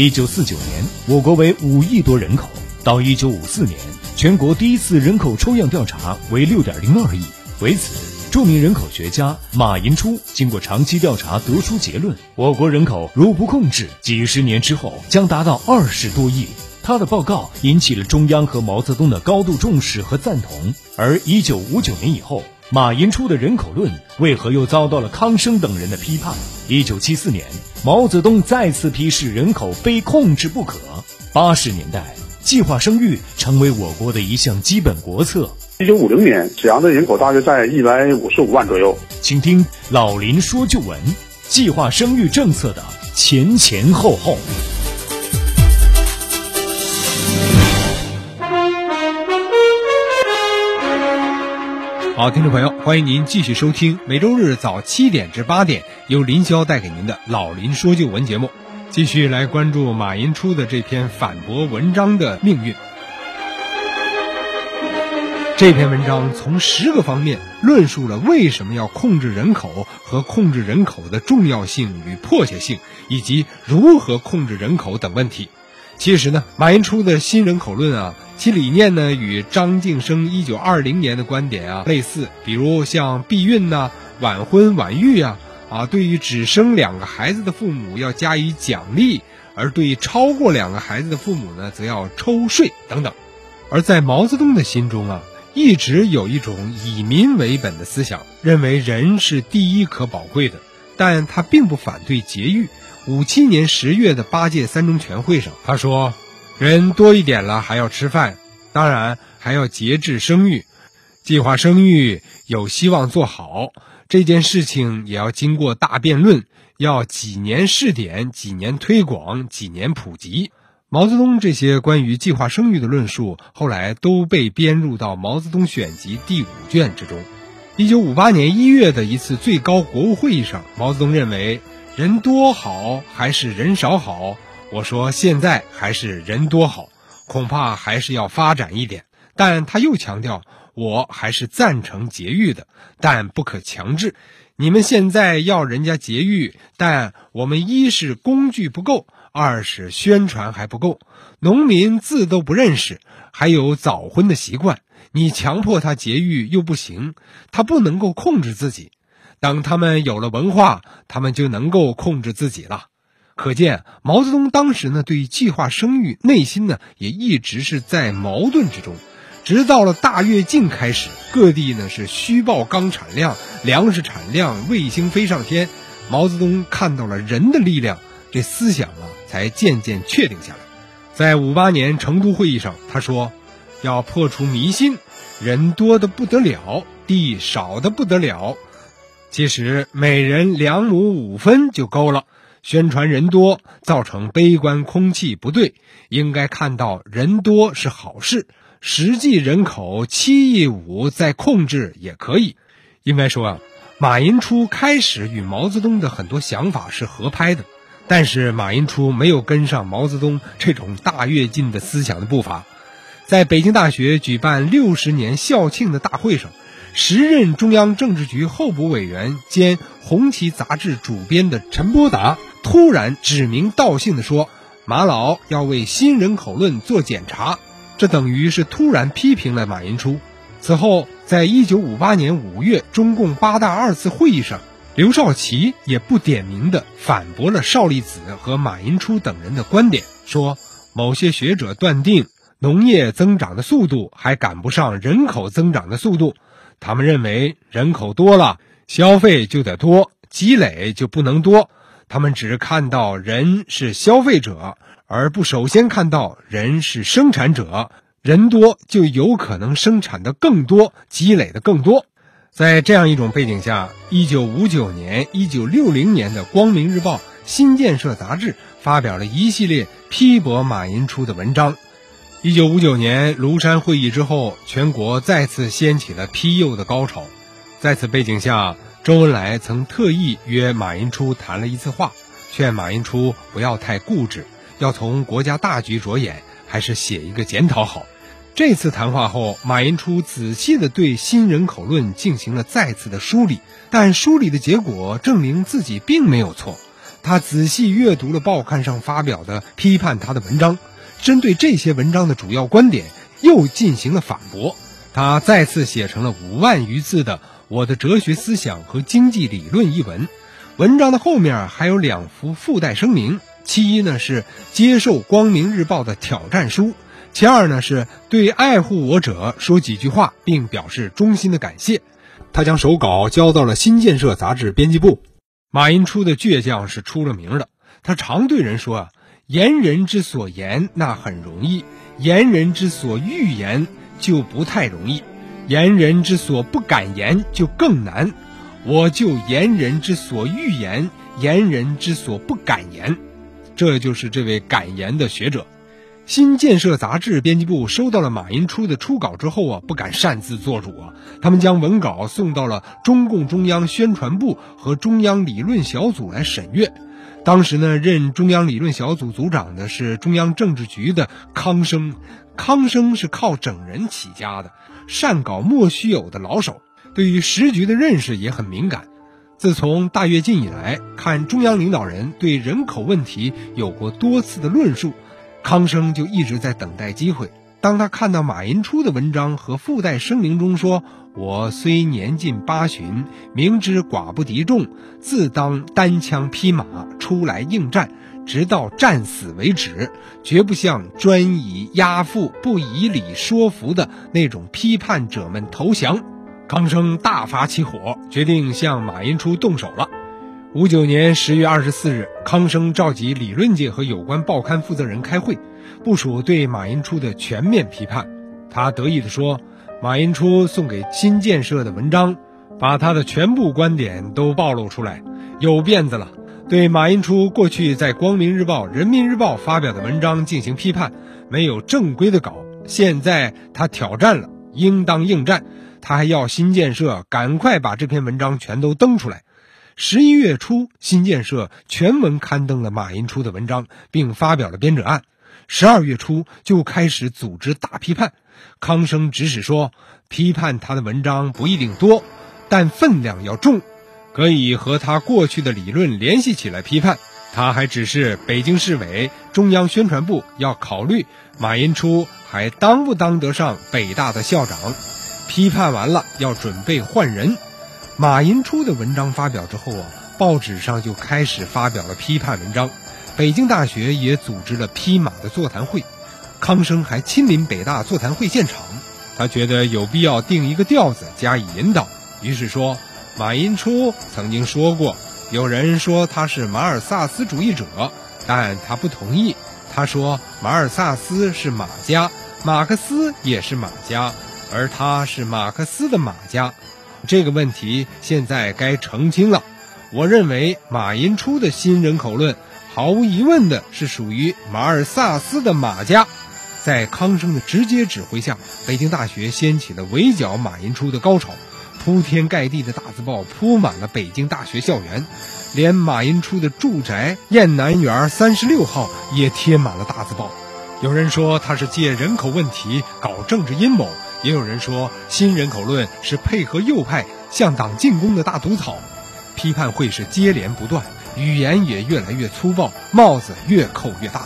一九四九年，我国为五亿多人口，到一九五四年，全国第一次人口抽样调查为六点零二亿。为此，著名人口学家马寅初经过长期调查得出结论：我国人口如不控制，几十年之后将达到二十多亿。他的报告引起了中央和毛泽东的高度重视和赞同。而一九五九年以后，马寅初的人口论为何又遭到了康生等人的批判？一九七四年，毛泽东再次批示人口非控制不可。八十年代，计划生育成为我国的一项基本国策。一九五零年，沈阳的人口大约在一百五十五万左右。请听老林说旧闻：计划生育政策的前前后后。好，听众朋友，欢迎您继续收听每周日早七点至八点由林霄带给您的老林说旧闻节目，继续来关注马寅初的这篇反驳文章的命运。这篇文章从十个方面论述了为什么要控制人口和控制人口的重要性与迫切性，以及如何控制人口等问题。其实呢，马寅初的新人口论啊，其理念呢与张晋生一九二零年的观点啊类似，比如像避孕呐、晚婚晚育啊，啊，对于只生两个孩子的父母要加以奖励，而对超过两个孩子的父母呢，则要抽税等等。而在毛泽东的心中啊。一直有一种以民为本的思想，认为人是第一可宝贵的，但他并不反对节育。五七年十月的八届三中全会上，他说：“人多一点了，还要吃饭，当然还要节制生育。计划生育有希望做好这件事情，也要经过大辩论，要几年试点，几年推广，几年普及。”毛泽东这些关于计划生育的论述，后来都被编入到《毛泽东选集》第五卷之中。一九五八年一月的一次最高国务会议上，毛泽东认为人多好还是人少好？我说现在还是人多好，恐怕还是要发展一点。但他又强调，我还是赞成节育的，但不可强制。你们现在要人家节育，但我们一是工具不够。二是宣传还不够，农民字都不认识，还有早婚的习惯，你强迫他节育又不行，他不能够控制自己。等他们有了文化，他们就能够控制自己了。可见毛泽东当时呢，对计划生育内心呢也一直是在矛盾之中。直到了大跃进开始，各地呢是虚报钢产量、粮食产量，卫星飞上天，毛泽东看到了人的力量，这思想啊。才渐渐确定下来。在五八年成都会议上，他说：“要破除迷信，人多的不得了，地少的不得了。其实每人两亩五分就够了。宣传人多，造成悲观空气不对，应该看到人多是好事。实际人口七亿五，再控制也可以。应该说啊，马寅初开始与毛泽东的很多想法是合拍的。”但是马寅初没有跟上毛泽东这种大跃进的思想的步伐，在北京大学举办六十年校庆的大会上，时任中央政治局候补委员兼《红旗》杂志主编的陈伯达突然指名道姓地说：“马老要为新人口论做检查。”这等于是突然批评了马寅初。此后，在一九五八年五月中共八大二次会议上。刘少奇也不点名的反驳了邵力子和马寅初等人的观点，说某些学者断定农业增长的速度还赶不上人口增长的速度，他们认为人口多了，消费就得多，积累就不能多。他们只看到人是消费者，而不首先看到人是生产者。人多就有可能生产的更多，积累的更多。在这样一种背景下，一九五九年、一九六零年的《光明日报》《新建设》杂志发表了一系列批驳马寅初的文章。一九五九年庐山会议之后，全国再次掀起了批右的高潮。在此背景下，周恩来曾特意约马寅初谈了一次话，劝马寅初不要太固执，要从国家大局着眼，还是写一个检讨好。这次谈话后，马寅初仔细地对新人口论进行了再次的梳理，但梳理的结果证明自己并没有错。他仔细阅读了报刊上发表的批判他的文章，针对这些文章的主要观点又进行了反驳。他再次写成了五万余字的《我的哲学思想和经济理论》一文。文章的后面还有两幅附带声明：其一呢是接受《光明日报》的挑战书，其二呢是对爱护我者说几句话，并表示衷心的感谢。他将手稿交到了新建设杂志编辑部。马寅初的倔强是出了名的，他常对人说啊：“言人之所言那很容易，言人之所欲言就不太容易，言人之所不敢言就更难。”我就言人之所欲言，言人之所不敢言，这就是这位敢言的学者。新建设杂志编辑部收到了马寅初的初稿之后啊，不敢擅自做主啊，他们将文稿送到了中共中央宣传部和中央理论小组来审阅。当时呢，任中央理论小组组长的是中央政治局的康生，康生是靠整人起家的，善搞莫须有的老手。对于时局的认识也很敏感。自从大跃进以来，看中央领导人对人口问题有过多次的论述，康生就一直在等待机会。当他看到马寅初的文章和附带声明中说：“我虽年近八旬，明知寡不敌众，自当单枪匹马出来应战，直到战死为止，绝不向专以压腹、不以理说服的那种批判者们投降。”康生大发起火，决定向马寅初动手了。五九年十月二十四日，康生召集理论界和有关报刊负责人开会，部署对马寅初的全面批判。他得意地说：“马寅初送给新建设的文章，把他的全部观点都暴露出来，有辫子了。对马寅初过去在《光明日报》《人民日报》发表的文章进行批判，没有正规的稿。现在他挑战了，应当应战。”他还要新建设赶快把这篇文章全都登出来。十一月初，新建设全文刊登了马寅初的文章，并发表了编者案。十二月初就开始组织大批判。康生指使说，批判他的文章不一定多，但分量要重，可以和他过去的理论联系起来批判。他还指示北京市委、中央宣传部要考虑马寅初还当不当得上北大的校长。批判完了，要准备换人。马寅初的文章发表之后啊，报纸上就开始发表了批判文章。北京大学也组织了批马的座谈会，康生还亲临北大座谈会现场。他觉得有必要定一个调子加以引导，于是说：“马寅初曾经说过，有人说他是马尔萨斯主义者，但他不同意。他说马尔萨斯是马家，马克思也是马家。”而他是马克思的马家，这个问题现在该澄清了。我认为马寅初的新人口论，毫无疑问的是属于马尔萨斯的马家。在康生的直接指挥下，北京大学掀起了围剿马寅初的高潮，铺天盖地的大字报铺满了北京大学校园，连马寅初的住宅雁南园三十六号也贴满了大字报。有人说他是借人口问题搞政治阴谋。也有人说，新人口论是配合右派向党进攻的大毒草，批判会是接连不断，语言也越来越粗暴，帽子越扣越大。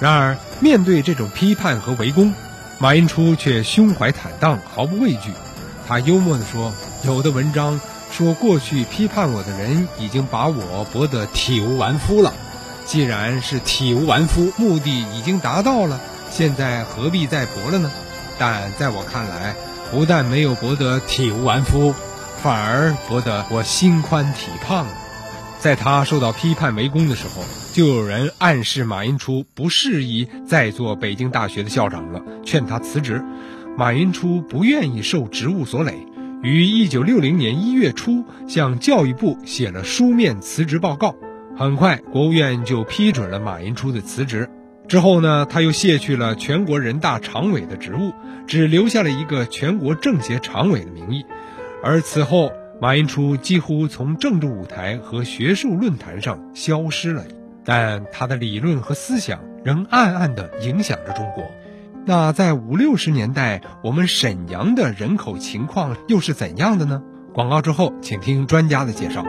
然而，面对这种批判和围攻，马寅初却胸怀坦荡，毫不畏惧。他幽默地说：“有的文章说过去批判我的人已经把我驳得体无完肤了，既然是体无完肤，目的已经达到了，现在何必再驳了呢？”但在我看来，不但没有博得体无完肤，反而博得我心宽体胖。在他受到批判围攻的时候，就有人暗示马寅初不适宜再做北京大学的校长了，劝他辞职。马寅初不愿意受职务所累，于一九六零年一月初向教育部写了书面辞职报告。很快，国务院就批准了马寅初的辞职。之后呢，他又卸去了全国人大常委的职务，只留下了一个全国政协常委的名义。而此后，马寅初几乎从政治舞台和学术论坛上消失了，但他的理论和思想仍暗暗地影响着中国。那在五六十年代，我们沈阳的人口情况又是怎样的呢？广告之后，请听专家的介绍。